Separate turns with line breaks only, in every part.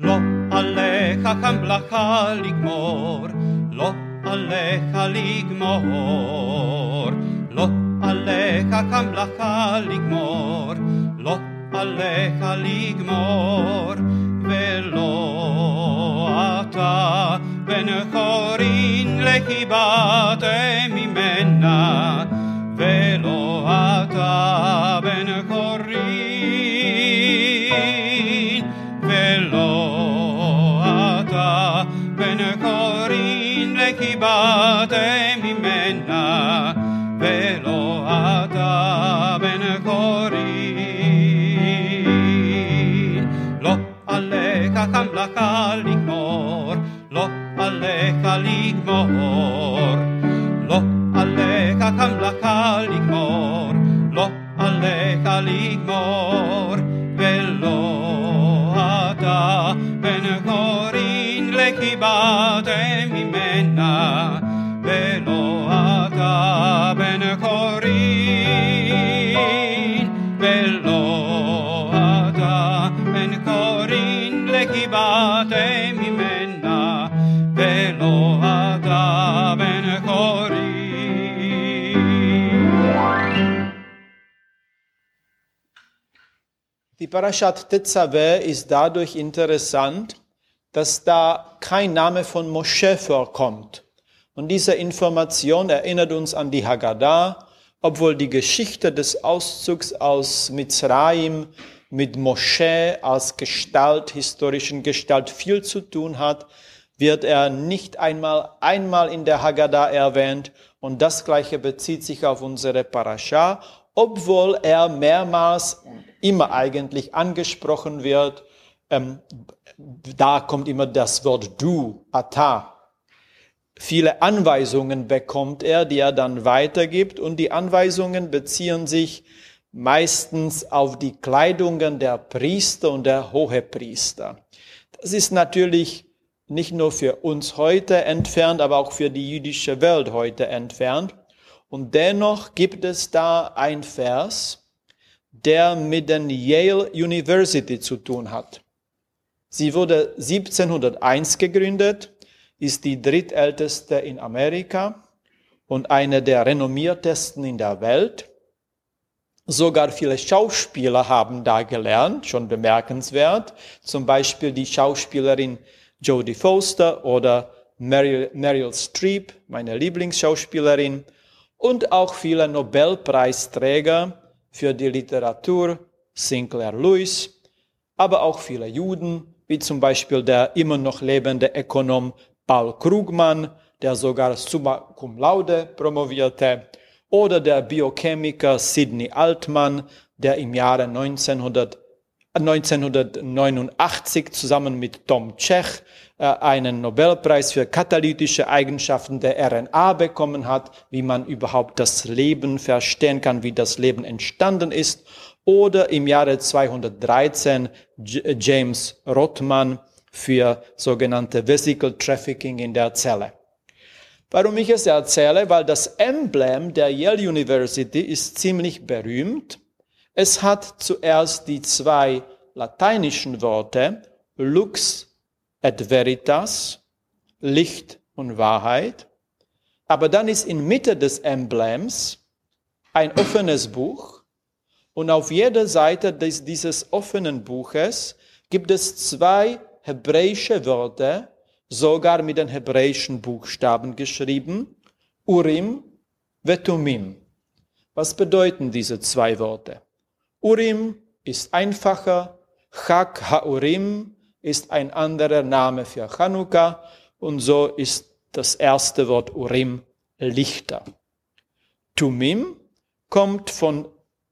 לא עליך המלאכה לגמור, לא עליך לגמור, לא עליך המלאכה לגמור, לא עליך לגמור, ולא אתה בן חורין לחיבת ממנה, Lo ignor, lo aleja al lo aleja Hamlaja al lo aleja al velo ata, ben horin legibatem. לחיבת ממנה, ולא אתה בן חורין.
Die Parashat Tetzaveh ist dadurch interessant, dass da kein Name von Mosche vorkommt. Und diese Information erinnert uns an die Haggadah, obwohl die Geschichte des Auszugs aus Mitzrayim mit Mosche als Gestalt, historischen Gestalt viel zu tun hat, wird er nicht einmal einmal in der Haggadah erwähnt und das gleiche bezieht sich auf unsere Parascha, obwohl er mehrmals immer eigentlich angesprochen wird. Ähm, da kommt immer das Wort du, ata. Viele Anweisungen bekommt er, die er dann weitergibt und die Anweisungen beziehen sich meistens auf die Kleidungen der Priester und der Hohepriester. Das ist natürlich nicht nur für uns heute entfernt, aber auch für die jüdische Welt heute entfernt. Und dennoch gibt es da ein Vers, der mit den Yale University zu tun hat. Sie wurde 1701 gegründet, ist die drittälteste in Amerika und eine der renommiertesten in der Welt. Sogar viele Schauspieler haben da gelernt, schon bemerkenswert. Zum Beispiel die Schauspielerin Jodie Foster oder Meryl, Meryl Streep, meine Lieblingsschauspielerin. Und auch viele Nobelpreisträger für die Literatur, Sinclair Lewis, aber auch viele Juden, wie zum Beispiel der immer noch lebende Ökonom Paul Krugman, der sogar summa cum laude promovierte, oder der Biochemiker Sidney Altman, der im Jahre 1900, 1989 zusammen mit Tom Tschech äh, einen Nobelpreis für katalytische Eigenschaften der RNA bekommen hat, wie man überhaupt das Leben verstehen kann, wie das Leben entstanden ist. Oder im Jahre 213 J James Rothman für sogenannte Vesicle Trafficking in der Zelle. Warum ich es erzähle? Weil das Emblem der Yale University ist ziemlich berühmt. Es hat zuerst die zwei lateinischen Worte Lux et Veritas, Licht und Wahrheit. Aber dann ist in Mitte des Emblems ein offenes Buch und auf jeder Seite des, dieses offenen Buches gibt es zwei hebräische Wörter, sogar mit den hebräischen Buchstaben geschrieben, Urim, Vetumim. Was bedeuten diese zwei Worte? Urim ist einfacher, Chak Haurim ist ein anderer Name für Chanukka und so ist das erste Wort Urim Lichter. Tumim kommt von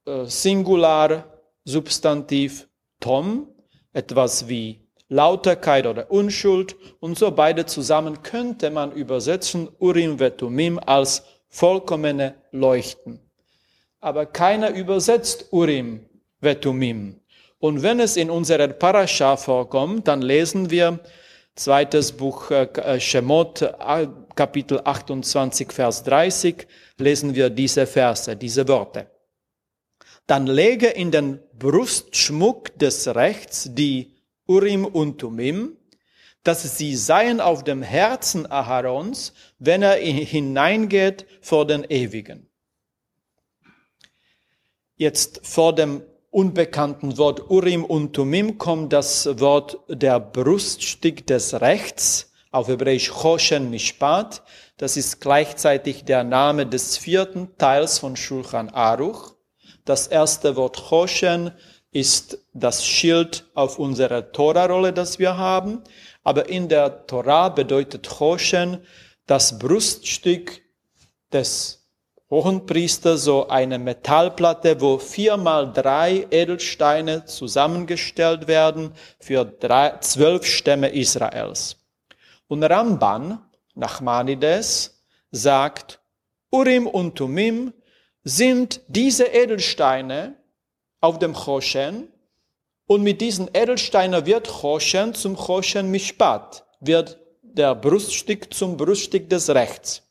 äh, Singular Substantiv Tom, etwas wie Lauterkeit oder Unschuld und so beide zusammen könnte man übersetzen Urim Vetumim als vollkommene Leuchten. Aber keiner übersetzt Urim Vetumim. Und wenn es in unserer Parascha vorkommt, dann lesen wir zweites Buch äh, Shemot, äh, Kapitel 28, Vers 30, lesen wir diese Verse, diese Worte. Dann lege in den Brustschmuck des Rechts die Urim und Tumim, dass sie seien auf dem Herzen Aharons, wenn er hineingeht vor den Ewigen. Jetzt vor dem unbekannten Wort Urim und Tumim kommt das Wort der Bruststück des Rechts, auf Hebräisch Choshen Mishpat. Das ist gleichzeitig der Name des vierten Teils von Shulchan Aruch. Das erste Wort Choshen ist das Schild auf unserer Tora-Rolle, das wir haben. Aber in der Torah bedeutet Choshen das Bruststück des Hohenpriester so eine Metallplatte, wo viermal drei Edelsteine zusammengestellt werden für drei, zwölf Stämme Israels. Und Ramban, Nachmanides, sagt, Urim und Tumim sind diese Edelsteine auf dem Choshen und mit diesen Edelsteinen wird Choshen zum Choshen Mishpat, wird der Bruststück zum Bruststück des Rechts.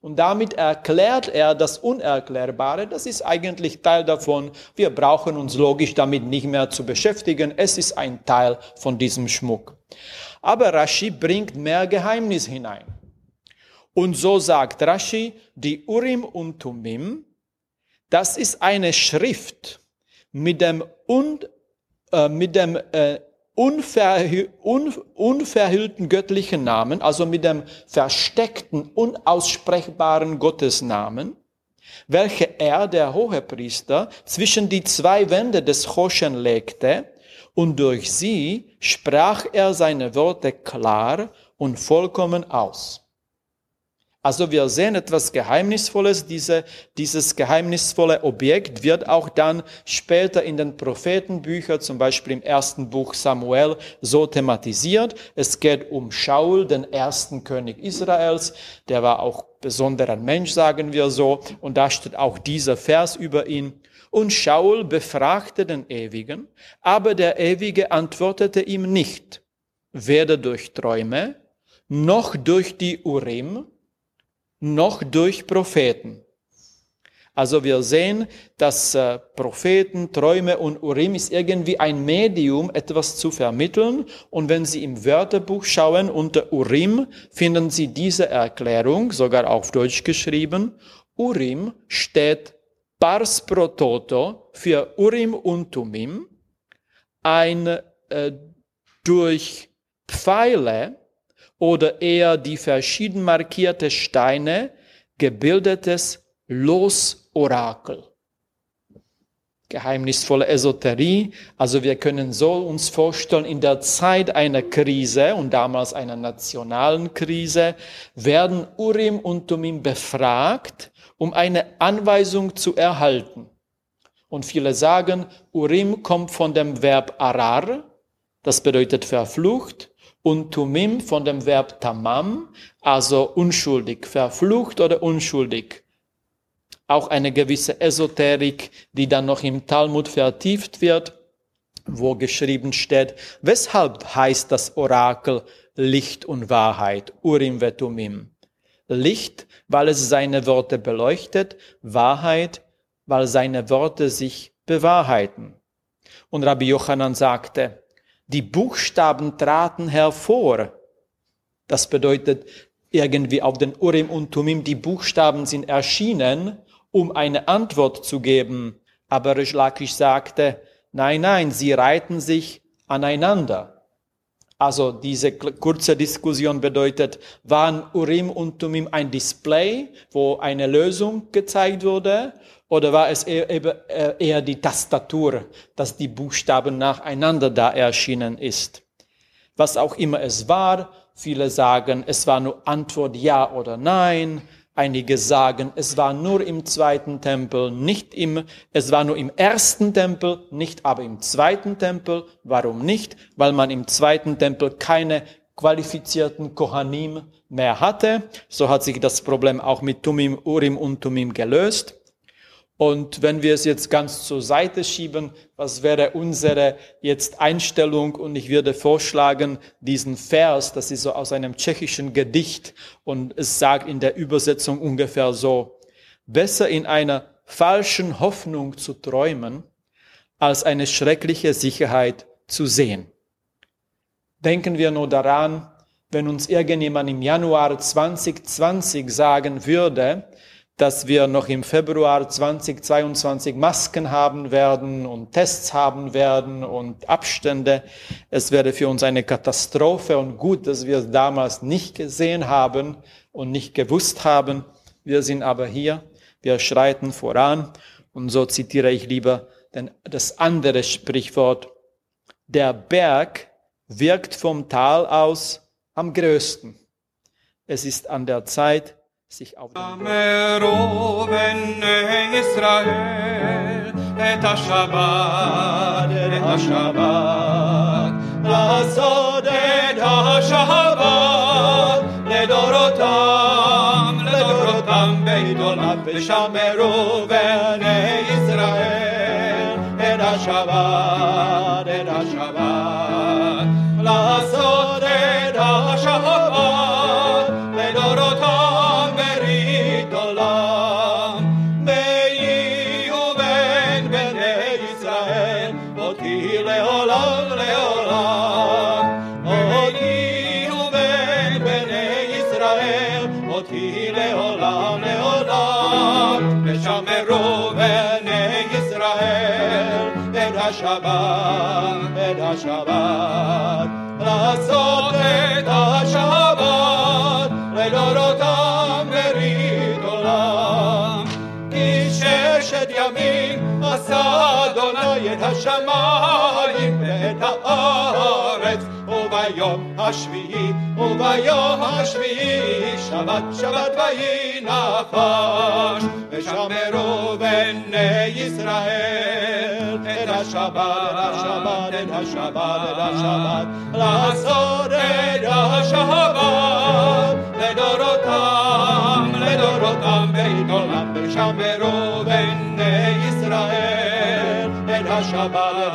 Und damit erklärt er das Unerklärbare. Das ist eigentlich Teil davon. Wir brauchen uns logisch damit nicht mehr zu beschäftigen. Es ist ein Teil von diesem Schmuck. Aber Rashi bringt mehr Geheimnis hinein. Und so sagt Rashi, die Urim und Tumim, das ist eine Schrift mit dem, un, äh, mit dem äh, unverhü un unverhüllten göttlichen Namen, also mit dem versteckten, unaussprechbaren Gottesnamen, welche er, der Hohepriester, zwischen die zwei Wände des Choschen legte, und durch sie sprach er seine Worte klar und vollkommen aus. Also wir sehen etwas Geheimnisvolles. Diese, dieses geheimnisvolle Objekt wird auch dann später in den Prophetenbüchern, zum Beispiel im ersten Buch Samuel, so thematisiert. Es geht um Shaul, den ersten König Israels. Der war auch besonderer Mensch, sagen wir so. Und da steht auch dieser Vers über ihn. Und Shaul befragte den Ewigen, aber der Ewige antwortete ihm nicht, weder durch Träume, noch durch die Urim, noch durch Propheten. Also wir sehen, dass äh, Propheten, Träume und Urim ist irgendwie ein Medium, etwas zu vermitteln. Und wenn Sie im Wörterbuch schauen, unter Urim finden Sie diese Erklärung, sogar auf Deutsch geschrieben. Urim steht pars pro toto für Urim und Tumim, ein äh, durch Pfeile oder eher die verschieden markierte Steine gebildetes Losorakel. Geheimnisvolle Esoterie. Also wir können so uns vorstellen, in der Zeit einer Krise und damals einer nationalen Krise werden Urim und Tumim befragt, um eine Anweisung zu erhalten. Und viele sagen, Urim kommt von dem Verb arar, das bedeutet verflucht, und Tumim von dem Verb tamam, also unschuldig, verflucht oder unschuldig. Auch eine gewisse Esoterik, die dann noch im Talmud vertieft wird, wo geschrieben steht, weshalb heißt das Orakel Licht und Wahrheit, Urim vetumim. Licht, weil es seine Worte beleuchtet, Wahrheit, weil seine Worte sich bewahrheiten. Und Rabbi Yochanan sagte, die Buchstaben traten hervor. Das bedeutet irgendwie auf den Urim und Tumim, die Buchstaben sind erschienen, um eine Antwort zu geben. Aber Rish Lakish sagte, nein, nein, sie reiten sich aneinander. Also diese kurze Diskussion bedeutet, waren Urim und Tumim ein Display, wo eine Lösung gezeigt wurde, oder war es eher, äh, eher die Tastatur, dass die Buchstaben nacheinander da erschienen ist? Was auch immer es war, viele sagen, es war nur Antwort ja oder nein. Einige sagen, es war nur im zweiten Tempel, nicht im, es war nur im ersten Tempel, nicht aber im zweiten Tempel. Warum nicht? Weil man im zweiten Tempel keine qualifizierten Kohanim mehr hatte. So hat sich das Problem auch mit Tumim, Urim und Tumim gelöst. Und wenn wir es jetzt ganz zur Seite schieben, was wäre unsere jetzt Einstellung? Und ich würde vorschlagen, diesen Vers, das ist so aus einem tschechischen Gedicht und es sagt in der Übersetzung ungefähr so, besser in einer falschen Hoffnung zu träumen, als eine schreckliche Sicherheit zu sehen.
Denken wir nur daran, wenn uns irgendjemand im Januar 2020 sagen würde, dass wir noch im Februar 2022 Masken haben werden und Tests haben werden und Abstände. Es wäre für uns eine Katastrophe und gut, dass wir es damals nicht gesehen haben und nicht gewusst haben. Wir sind aber hier, wir schreiten voran und so zitiere ich lieber denn das andere Sprichwort. Der Berg wirkt vom Tal aus am größten. Es ist an der Zeit, sich auf
Israel, et השבת, את השבת, לעשות את השבת לדורותם, לדורותם בית עולם, ושמרו בני ישראל את השבת, את השבת, אותי לעולם לעולם. ושמרו בני ישראל את השבת, את השבת. לעשות את השבת לדורותם ברית עולם. כי ששת ימים עשה אדוני את השמיים ואת הארץ וביום השביעי וביום השביעי שבת שבת ויהי נחש ושמרו בני ישראל את השבת השבת את השבת את השבת לעשות את השבת לדורותם לדורותם בית עולם ושמרו בני ישראל את השבת את